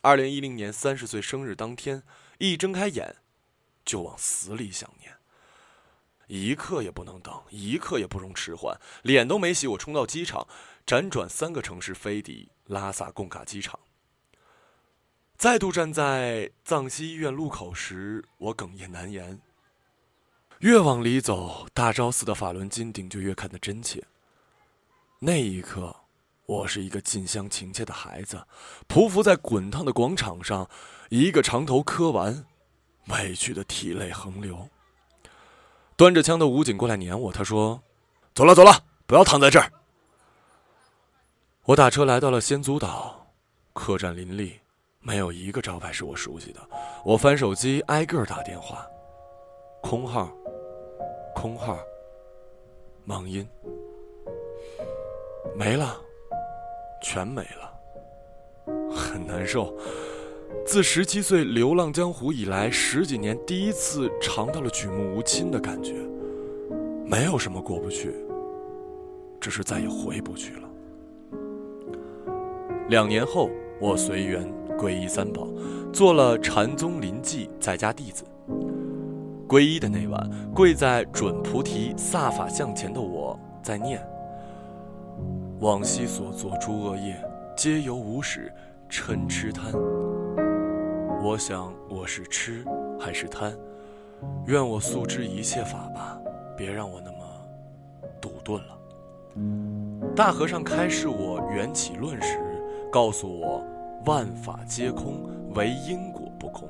二零一零年三十岁生日当天，一睁开眼，就往死里想念。一刻也不能等，一刻也不容迟缓。脸都没洗，我冲到机场，辗转三个城市，飞抵拉萨贡嘎机场。再度站在藏西医院路口时，我哽咽难言。越往里走，大昭寺的法轮金顶就越看得真切。那一刻，我是一个近乡情怯的孩子，匍匐在滚烫的广场上，一个长头磕完，委屈的涕泪横流。端着枪的武警过来撵我，他说：“走了，走了，不要躺在这儿。”我打车来到了先祖岛，客栈林立，没有一个招牌是我熟悉的。我翻手机，挨个打电话，空号，空号，忙音。没了，全没了。很难受。自十七岁流浪江湖以来，十几年第一次尝到了举目无亲的感觉。没有什么过不去，只是再也回不去了。两年后，我随缘皈依三宝，做了禅宗临济在家弟子。皈依的那晚，跪在准菩提萨法像前的我在念：往昔所作诸恶业，皆由无始嗔痴贪。我想我是痴还是贪？愿我速知一切法吧，别让我那么堵顿了。大和尚开示我缘起论时，告诉我万法皆空，唯因果不空。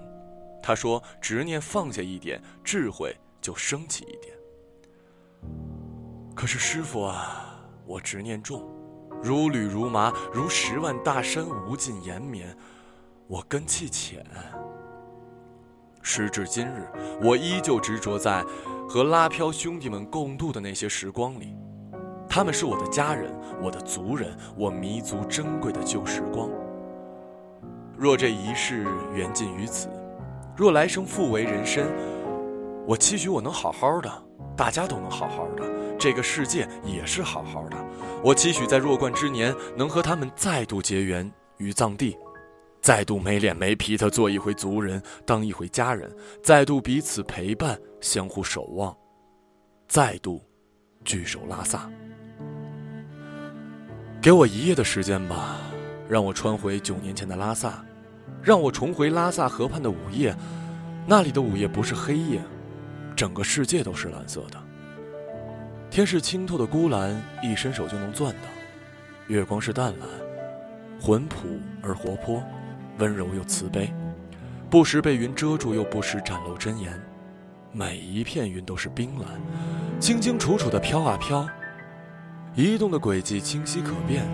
他说执念放下一点，智慧就升起一点。可是师傅啊，我执念重，如履如麻，如十万大山无尽延绵。我根气浅，时至今日，我依旧执着在和拉飘兄弟们共度的那些时光里。他们是我的家人，我的族人，我弥足珍贵的旧时光。若这一世缘尽于此，若来生复为人身，我期许我能好好的，大家都能好好的，这个世界也是好好的。我期许在弱冠之年，能和他们再度结缘于藏地。再度没脸没皮的做一回族人，当一回家人，再度彼此陪伴，相互守望，再度聚首拉萨。给我一夜的时间吧，让我穿回九年前的拉萨，让我重回拉萨河畔的午夜。那里的午夜不是黑夜，整个世界都是蓝色的。天是清透的孤蓝，一伸手就能攥到；月光是淡蓝，浑朴而活泼。温柔又慈悲，不时被云遮住，又不时展露真颜。每一片云都是冰蓝，清清楚楚的飘啊飘，移动的轨迹清晰可辨。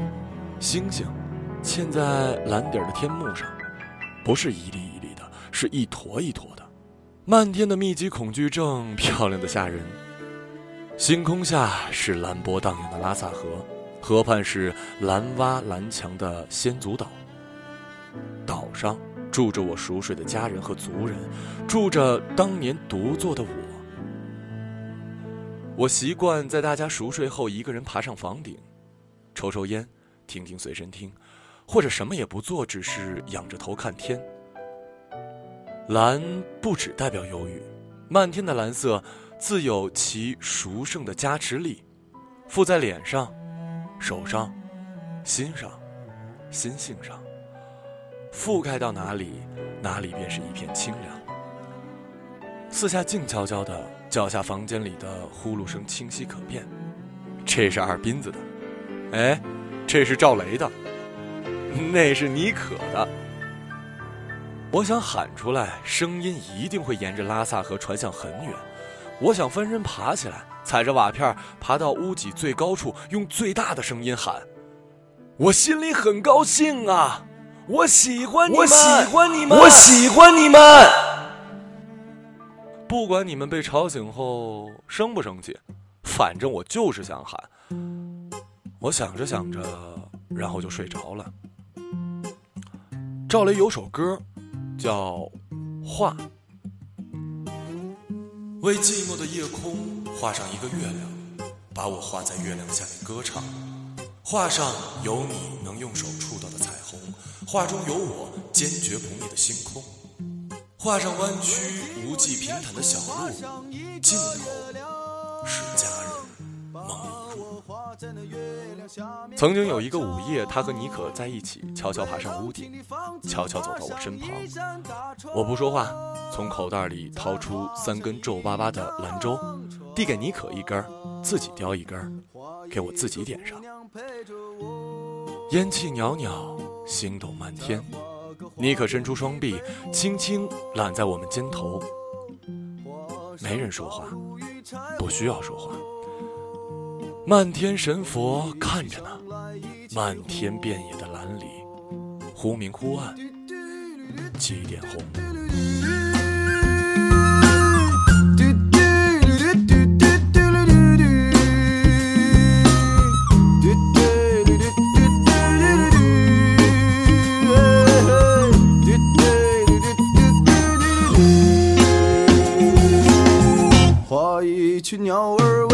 星星嵌在蓝底的天幕上，不是一粒一粒的，是一坨一坨的。漫天的密集恐惧症，漂亮的吓人。星空下是蓝波荡漾的拉萨河，河畔是蓝洼蓝墙的仙祖岛。岛上住着我熟睡的家人和族人，住着当年独坐的我。我习惯在大家熟睡后，一个人爬上房顶，抽抽烟，听听随身听，或者什么也不做，只是仰着头看天。蓝不只代表忧郁，漫天的蓝色自有其殊胜的加持力，附在脸上、手上、心上、心性上。覆盖到哪里，哪里便是一片清凉。四下静悄悄的，脚下房间里的呼噜声清晰可辨。这是二斌子的，哎，这是赵雷的，那是妮可的。我想喊出来，声音一定会沿着拉萨河传向很远。我想翻身爬起来，踩着瓦片爬到屋脊最高处，用最大的声音喊。我心里很高兴啊。我喜欢你们，我喜欢你们，我喜欢你们。不管你们被吵醒后生不生气，反正我就是想喊。我想着想着，然后就睡着了。赵雷有首歌，叫《画》，为寂寞的夜空画上一个月亮，把我画在月亮下面歌唱。画上有你能用手触到的彩虹，画中有我坚决不灭的星空。画上弯曲无际平坦的小路，尽头是家人梦里哭。曾经有一个午夜，他和妮可在一起，悄悄爬上屋顶，悄悄走到我身旁。我不说话，从口袋里掏出三根皱巴巴的兰州，递给妮可一根，自己叼一根，给我自己点上。烟气袅袅，星斗漫天。妮可伸出双臂，轻轻揽在我们肩头。没人说话，不需要说话。漫天神佛看着呢，漫天遍野的蓝里，忽明忽暗，几点红。画一群鸟儿。